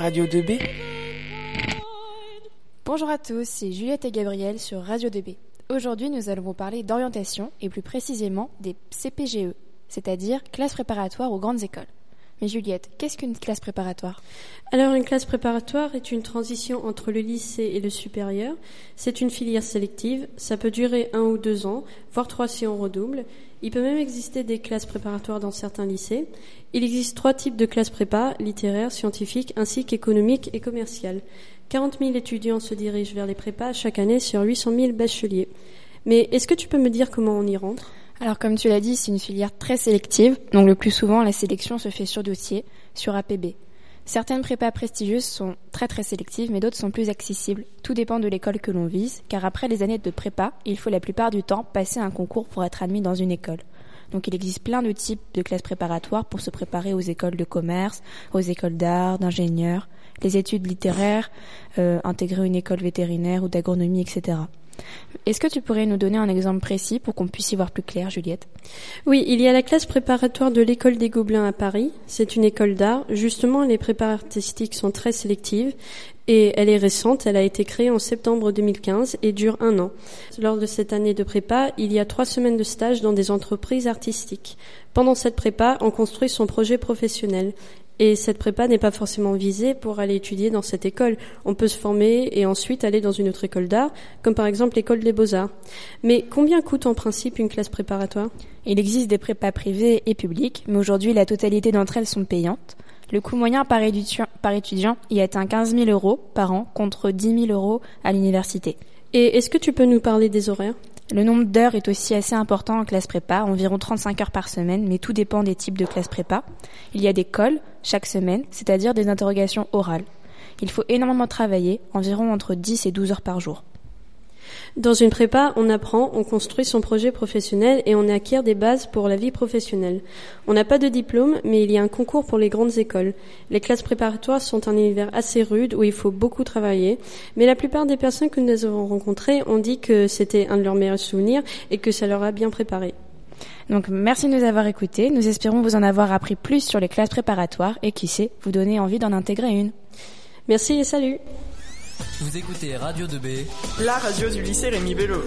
Radio 2B. Bonjour à tous, c'est Juliette et Gabriel sur Radio 2B. Aujourd'hui, nous allons vous parler d'orientation et plus précisément des CPGE, c'est-à-dire classes préparatoires aux grandes écoles. Mais Juliette, qu'est-ce qu'une classe préparatoire? Alors une classe préparatoire est une transition entre le lycée et le supérieur. C'est une filière sélective, ça peut durer un ou deux ans, voire trois si on redouble. Il peut même exister des classes préparatoires dans certains lycées. Il existe trois types de classes prépa, littéraires, scientifiques ainsi qu'économiques et commerciales. 40 000 étudiants se dirigent vers les prépas chaque année sur 800 000 bacheliers. Mais est-ce que tu peux me dire comment on y rentre? Alors comme tu l'as dit, c'est une filière très sélective, donc le plus souvent la sélection se fait sur dossier, sur APB. Certaines prépas prestigieuses sont très très sélectives, mais d'autres sont plus accessibles. Tout dépend de l'école que l'on vise, car après les années de prépa, il faut la plupart du temps passer un concours pour être admis dans une école. Donc il existe plein de types de classes préparatoires pour se préparer aux écoles de commerce, aux écoles d'art, d'ingénieurs, les études littéraires, euh, intégrer une école vétérinaire ou d'agronomie, etc. Est-ce que tu pourrais nous donner un exemple précis pour qu'on puisse y voir plus clair, Juliette? Oui, il y a la classe préparatoire de l'école des Gobelins à Paris. C'est une école d'art. Justement, les prépas artistiques sont très sélectives et elle est récente. Elle a été créée en septembre 2015 et dure un an. Lors de cette année de prépa, il y a trois semaines de stage dans des entreprises artistiques. Pendant cette prépa, on construit son projet professionnel. Et cette prépa n'est pas forcément visée pour aller étudier dans cette école. On peut se former et ensuite aller dans une autre école d'art, comme par exemple l'école des beaux-arts. Mais combien coûte en principe une classe préparatoire? Il existe des prépas privées et publiques, mais aujourd'hui la totalité d'entre elles sont payantes. Le coût moyen par étudiant, par étudiant y atteint 15 000 euros par an contre 10 000 euros à l'université. Et est-ce que tu peux nous parler des horaires? Le nombre d'heures est aussi assez important en classe prépa, environ 35 heures par semaine, mais tout dépend des types de classe prépa. Il y a des cols chaque semaine, c'est-à-dire des interrogations orales. Il faut énormément travailler, environ entre 10 et 12 heures par jour. Dans une prépa, on apprend, on construit son projet professionnel et on acquiert des bases pour la vie professionnelle. On n'a pas de diplôme, mais il y a un concours pour les grandes écoles. Les classes préparatoires sont un univers assez rude où il faut beaucoup travailler, mais la plupart des personnes que nous avons rencontrées ont dit que c'était un de leurs meilleurs souvenirs et que ça leur a bien préparé. Donc merci de nous avoir écoutés. Nous espérons vous en avoir appris plus sur les classes préparatoires et qui sait, vous donner envie d'en intégrer une. Merci et salut. Vous écoutez Radio 2B, la radio du lycée Rémi Bello.